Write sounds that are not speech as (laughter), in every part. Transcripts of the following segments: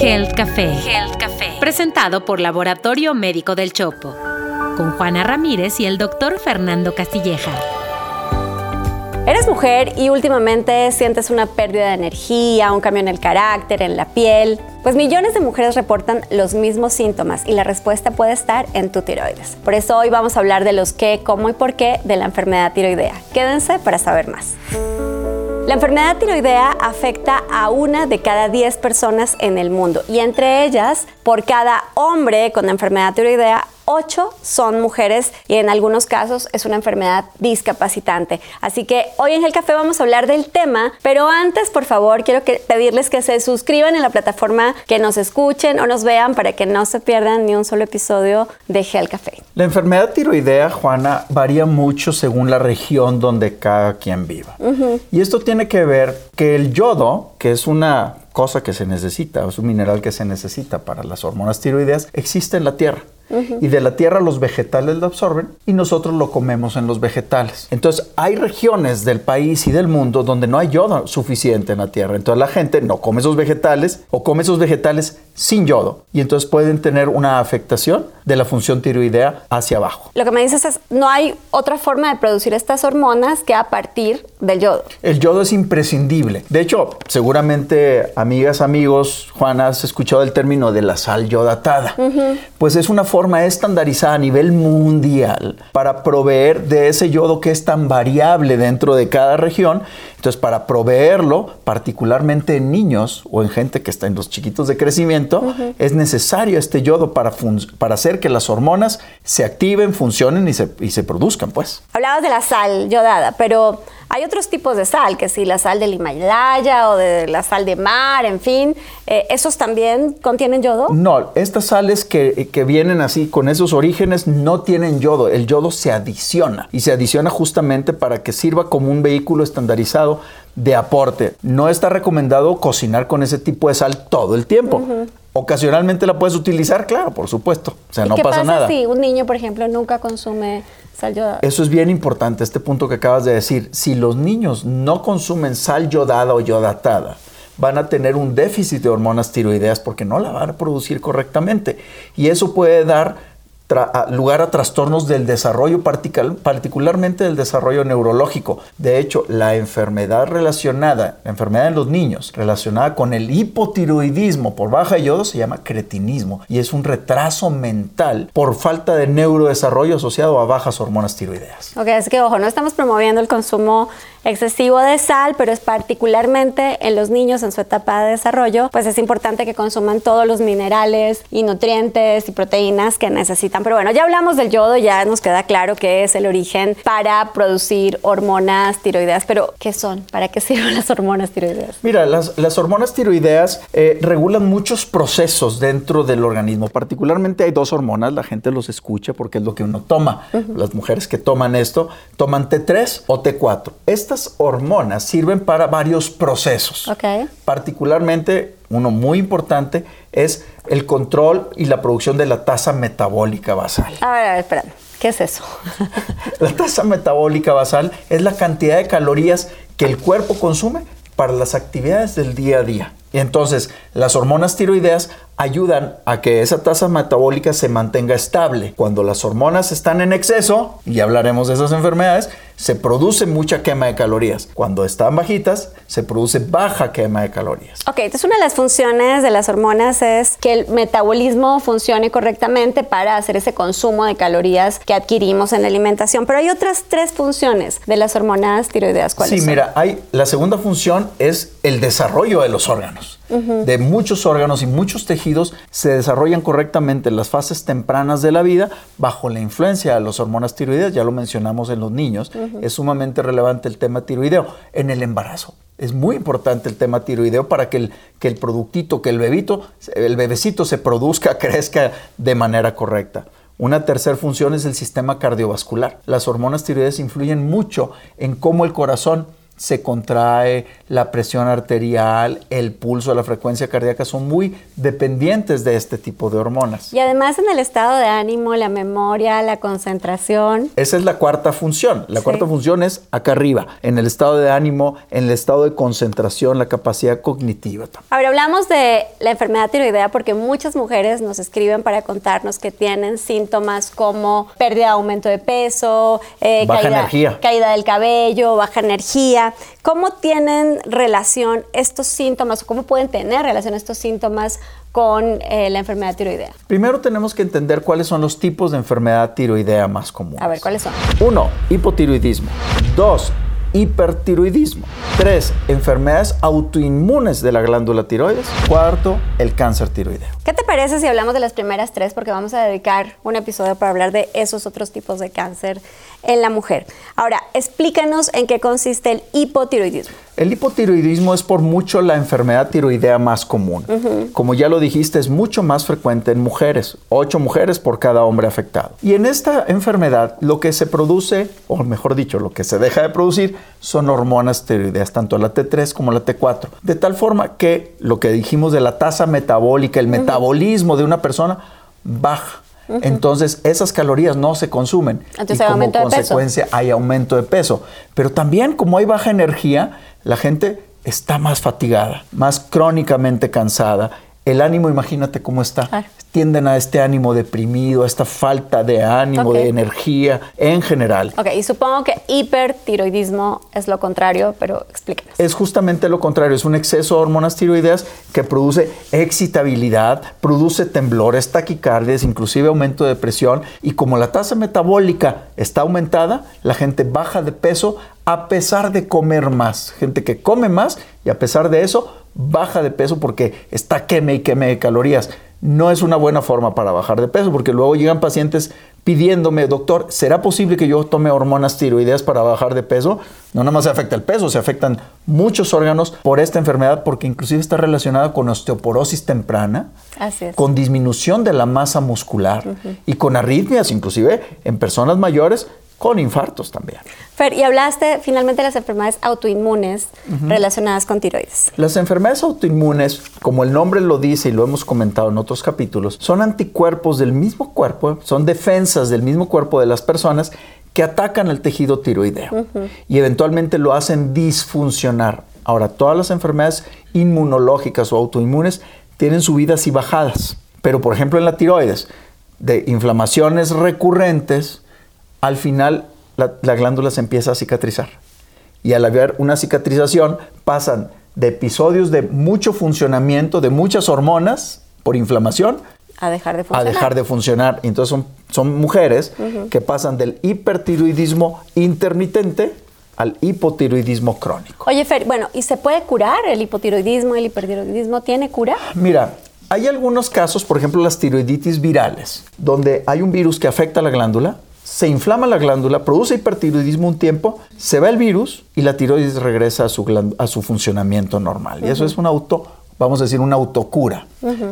Health Café. Health Café. Presentado por Laboratorio Médico del Chopo. Con Juana Ramírez y el doctor Fernando Castilleja. Eres mujer y últimamente sientes una pérdida de energía, un cambio en el carácter, en la piel. Pues millones de mujeres reportan los mismos síntomas y la respuesta puede estar en tu tiroides. Por eso hoy vamos a hablar de los qué, cómo y por qué de la enfermedad tiroidea. Quédense para saber más. La enfermedad tiroidea afecta a una de cada 10 personas en el mundo y entre ellas, por cada hombre con enfermedad tiroidea, 8 son mujeres y en algunos casos es una enfermedad discapacitante. Así que hoy en el café vamos a hablar del tema, pero antes, por favor, quiero pedirles que se suscriban en la plataforma, que nos escuchen o nos vean para que no se pierdan ni un solo episodio de Gel Café. La enfermedad tiroidea, Juana, varía mucho según la región donde cada quien viva. Y esto tiene que ver que el yodo, que es una cosa que se necesita, es un mineral que se necesita para las hormonas tiroideas, existe en la Tierra y de la tierra los vegetales lo absorben y nosotros lo comemos en los vegetales. Entonces hay regiones del país y del mundo donde no hay yodo suficiente en la tierra. Entonces la gente no come esos vegetales o come esos vegetales sin yodo y entonces pueden tener una afectación de la función tiroidea hacia abajo. Lo que me dices es, no hay otra forma de producir estas hormonas que a partir del yodo. El yodo es imprescindible. De hecho, seguramente amigas, amigos, Juana, has escuchado el término de la sal yodatada. Pues es una forma estandarizada a nivel mundial para proveer de ese yodo que es tan variable dentro de cada región. Entonces, para proveerlo, particularmente en niños o en gente que está en los chiquitos de crecimiento, es necesario este yodo para, para hacer que las hormonas se activen, funcionen y se, y se produzcan, pues. Hablabas de la sal yodada, pero hay otros tipos de sal, que si la sal del Himalaya o de la sal de mar, en fin, eh, ¿esos también contienen yodo? No, estas sales que, que, vienen así con esos orígenes no tienen yodo. El yodo se adiciona y se adiciona justamente para que sirva como un vehículo estandarizado de aporte. No está recomendado cocinar con ese tipo de sal todo el tiempo. Ocasionalmente la puedes utilizar, claro, por supuesto. O sea, no qué pasa, nada. Si un niño, por ejemplo, nunca consume sal yodada. Eso es bien importante, este punto que acabas de decir. Si los niños no consumen sal yodada o yodatada, van a tener un déficit de hormonas tiroideas porque no la van a producir correctamente. Y eso puede dar lugar a trastornos del desarrollo, particularmente del desarrollo neurológico. De hecho, la enfermedad relacionada, la enfermedad en los niños, relacionada con el hipotiroidismo por baja yodo, se llama cretinismo y es un retraso mental por falta de neurodesarrollo asociado a bajas hormonas tiroideas. Ok, es que ojo, no estamos promoviendo el consumo excesivo de sal, pero es particularmente en los niños en su etapa de desarrollo, pues es importante que consuman todos los minerales y nutrientes y proteínas que necesitan. Pero bueno, ya hablamos del yodo, ya nos queda claro que es el origen para producir hormonas tiroideas, pero ¿qué son? ¿Para qué sirven (laughs) las hormonas tiroideas? Mira, las, hormonas tiroideas eh, regulan muchos procesos dentro del organismo, particularmente hay dos hormonas, la gente los escucha porque es lo que uno toma. Las mujeres que toman esto toman T3 o T4 estas hormonas sirven para varios procesos. Particularmente, uno muy importante es el control y la producción de la tasa metabólica basal. A ver, a ver, espera. ¿Qué es eso? (laughs) la tasa metabólica basal es la cantidad de calorías que el cuerpo consume para las actividades del día a día. Y entonces, las hormonas tiroideas ayudan a que esa tasa metabólica se mantenga estable. Cuando las hormonas están en exceso, y hablaremos de esas enfermedades, se produce mucha quema de calorías. Cuando están bajitas, se produce baja quema de calorías. Ok, entonces una de las funciones de las hormonas es que el metabolismo funcione correctamente para hacer ese consumo de calorías que adquirimos en la alimentación. Pero hay otras tres funciones de las hormonas tiroideas. ¿Cuáles sí, mira, hay, la segunda función es el desarrollo de los órganos de muchos órganos y muchos tejidos se desarrollan correctamente en las fases tempranas de la vida bajo la influencia de las hormonas tiroideas, ya lo mencionamos en los niños, es sumamente relevante el tema tiroideo. En el embarazo es muy importante el tema tiroideo para que el, que el productito, que el bebito, el bebecito se produzca, (laughs) crezca de manera correcta. Una tercera función es el sistema cardiovascular. Las hormonas tiroideas influyen mucho en cómo el corazón se contrae, la presión arterial, el pulso, la frecuencia cardíaca son muy dependientes de este tipo de hormonas. Y además en el estado de ánimo, la memoria, la concentración. Esa es la cuarta función. La cuarta función es acá arriba, en el estado de ánimo, en el estado de concentración, la capacidad cognitiva. Ahora hablamos de la enfermedad tiroidea porque muchas mujeres nos escriben para contarnos que tienen síntomas como pérdida, aumento de peso, eh, baja energía. caída del cabello, baja energía. ¿Cómo tienen relación estos síntomas o cómo pueden tener relación estos síntomas con eh, la enfermedad tiroidea? Primero tenemos que entender cuáles son los tipos de enfermedad tiroidea más comunes. A ver, ¿cuáles son? Uno, hipotiroidismo. Dos, hipertiroidismo. Tres, enfermedades autoinmunes de la glándula tiroides. Cuarto, el cáncer tiroideo. ¿Qué te parece si hablamos de las primeras tres? Porque vamos a dedicar un episodio para hablar de esos otros tipos de cáncer en la mujer. Ahora, explícanos en qué consiste el hipotiroidismo. El hipotiroidismo es por mucho la enfermedad tiroidea más común. Como ya lo dijiste, es mucho más frecuente en mujeres, ocho mujeres por cada hombre afectado. Y en esta enfermedad lo que se produce, o mejor dicho, lo que se deja de producir, son hormonas tiroideas, tanto la T3 como la T4. De tal forma que lo que dijimos de la tasa metabólica, el metabolismo de una persona, baja. Entonces esas calorías no se consumen y como consecuencia hay aumento de peso. Pero también como hay baja energía, la gente está más fatigada, más crónicamente cansada. El ánimo, imagínate cómo está tienden a este ánimo deprimido, a esta falta de ánimo, de energía en general. Ok, y supongo que hipertiroidismo es lo contrario, pero explíquenos. Es justamente lo contrario, es un exceso de hormonas tiroideas que produce excitabilidad, produce temblores, taquicardias, inclusive aumento de presión y como la tasa metabólica está aumentada, la gente baja de peso a pesar de comer más. Gente que come más y a pesar de eso baja de peso porque está queme y queme de calorías. No es una buena forma para bajar de peso, porque luego llegan pacientes pidiéndome, doctor, ¿será posible que yo tome hormonas tiroideas para bajar de peso? No nada más se afecta el peso, se afectan muchos órganos por esta enfermedad, porque inclusive está relacionada con osteoporosis temprana, con disminución de la masa muscular y con arritmias, inclusive en personas mayores con infartos también. Fer, y hablaste finalmente de las enfermedades autoinmunes relacionadas con tiroides. Las enfermedades autoinmunes, como el nombre lo dice y lo hemos comentado en otros capítulos, son anticuerpos del mismo cuerpo, son defensas del mismo cuerpo de las personas que atacan el tejido tiroideo y eventualmente lo hacen disfuncionar. Ahora, todas las enfermedades inmunológicas o autoinmunes tienen subidas y bajadas, pero por ejemplo en la tiroides, de inflamaciones recurrentes, al final la, glándula se empieza a cicatrizar. Y al haber una cicatrización pasan de episodios de mucho funcionamiento, de muchas hormonas por inflamación, a dejar de funcionar. A dejar de funcionar. Entonces son, son mujeres que pasan del hipertiroidismo intermitente al hipotiroidismo crónico. Oye, Fer, bueno, ¿y se puede curar el hipotiroidismo? ¿El hipertiroidismo tiene cura? Mira, hay algunos casos, por ejemplo, las tiroiditis virales, donde hay un virus que afecta a la glándula, se inflama la glándula, produce hipertiroidismo un tiempo, se va el virus y la tiroides regresa a su, a su funcionamiento normal. Y eso es un auto, vamos a decir, una autocura.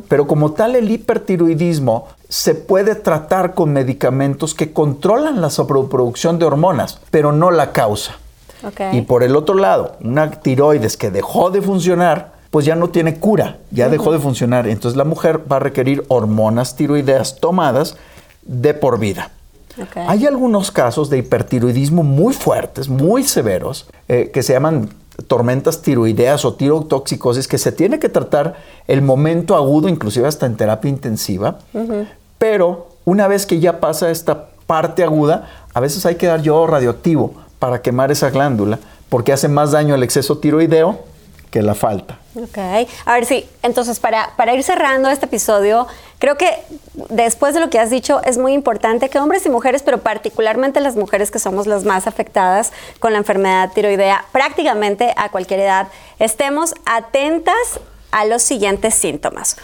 Pero como tal, el hipertiroidismo se puede tratar con medicamentos que controlan la sobreproducción de hormonas, pero no la causa. Y por el otro lado, una tiroides que dejó de funcionar, pues ya no tiene cura, ya dejó de funcionar. Entonces la mujer va a requerir hormonas tiroideas tomadas de por vida. Hay algunos casos de hipertiroidismo muy fuertes, muy severos, eh, que se llaman tormentas tiroideas o tirotoxicosis, que se tiene que tratar el momento agudo, inclusive hasta en terapia intensiva. Pero una vez que ya pasa esta parte aguda, a veces hay que dar yodo radioactivo para quemar esa glándula, porque hace más daño el exceso tiroideo que la falta. Ok, a ver, sí, entonces para, para ir cerrando este episodio, creo que después de lo que has dicho, es muy importante que hombres y mujeres, pero particularmente las mujeres que somos las más afectadas con la enfermedad tiroidea, prácticamente a cualquier edad, estemos atentas a los siguientes síntomas.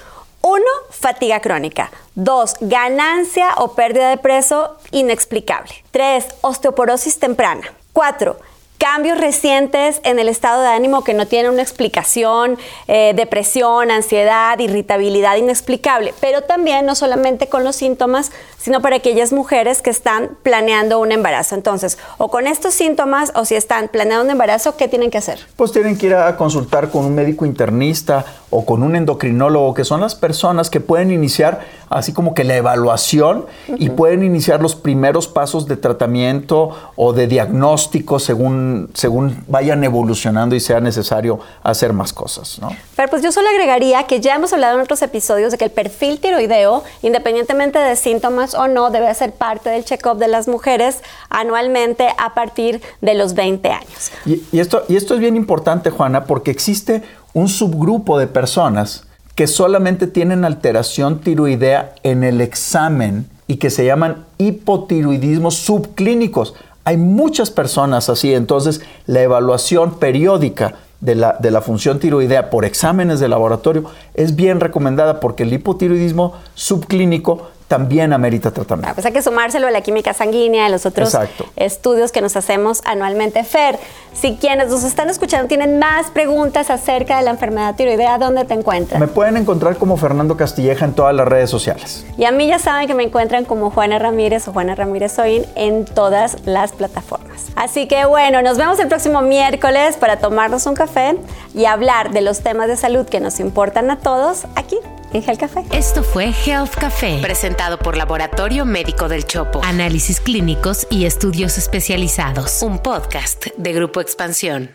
Uno, fatiga crónica. Dos, ganancia o pérdida de peso inexplicable. Tres, osteoporosis temprana. Cuatro, cambios recientes en el estado de ánimo que no tienen una explicación, eh, depresión, ansiedad, irritabilidad inexplicable, pero también no solamente con los síntomas, sino para aquellas mujeres que están planeando un embarazo. Entonces, o con estos síntomas o si están planeando un embarazo, ¿qué tienen que hacer? Pues tienen que ir a consultar con un médico internista o con un endocrinólogo, que son las personas que pueden iniciar así como que la evaluación y pueden iniciar los primeros pasos de tratamiento o de diagnóstico según, según vayan evolucionando y sea necesario hacer más cosas. ¿no? Pero pues yo solo agregaría que ya hemos hablado en otros episodios de que el perfil tiroideo, independientemente de síntomas o no, debe ser parte del check-up de las mujeres anualmente a partir de los 20 años. Y, esto, y esto es bien importante, Juana, porque existe un subgrupo de personas que solamente tienen alteración tiroidea en el examen y que se llaman hipotiroidismos subclínicos. Hay muchas personas así, entonces la evaluación periódica de la, de la, función tiroidea por exámenes de laboratorio es bien recomendada porque el hipotiroidismo subclínico también amerita tratamiento. Ah, pues hay que sumárselo a la química sanguínea, a los otros estudios que nos hacemos anualmente. Fer, si quienes nos están escuchando tienen más preguntas acerca de la enfermedad tiroidea, ¿dónde te encuentran? Me pueden encontrar como Fernando Castilleja en todas las redes sociales. Y a mí ya saben que me encuentran como Juana Ramírez o Juana Ramírez Soin en todas las plataformas. Así que bueno, nos vemos el próximo miércoles para tomarnos un café y hablar de los temas de salud que nos importan a todos aquí en Health Café. Esto fue Health Café, presentado por Laboratorio Médico del Chopo. Análisis clínicos y estudios especializados. Un podcast de Grupo Expansión.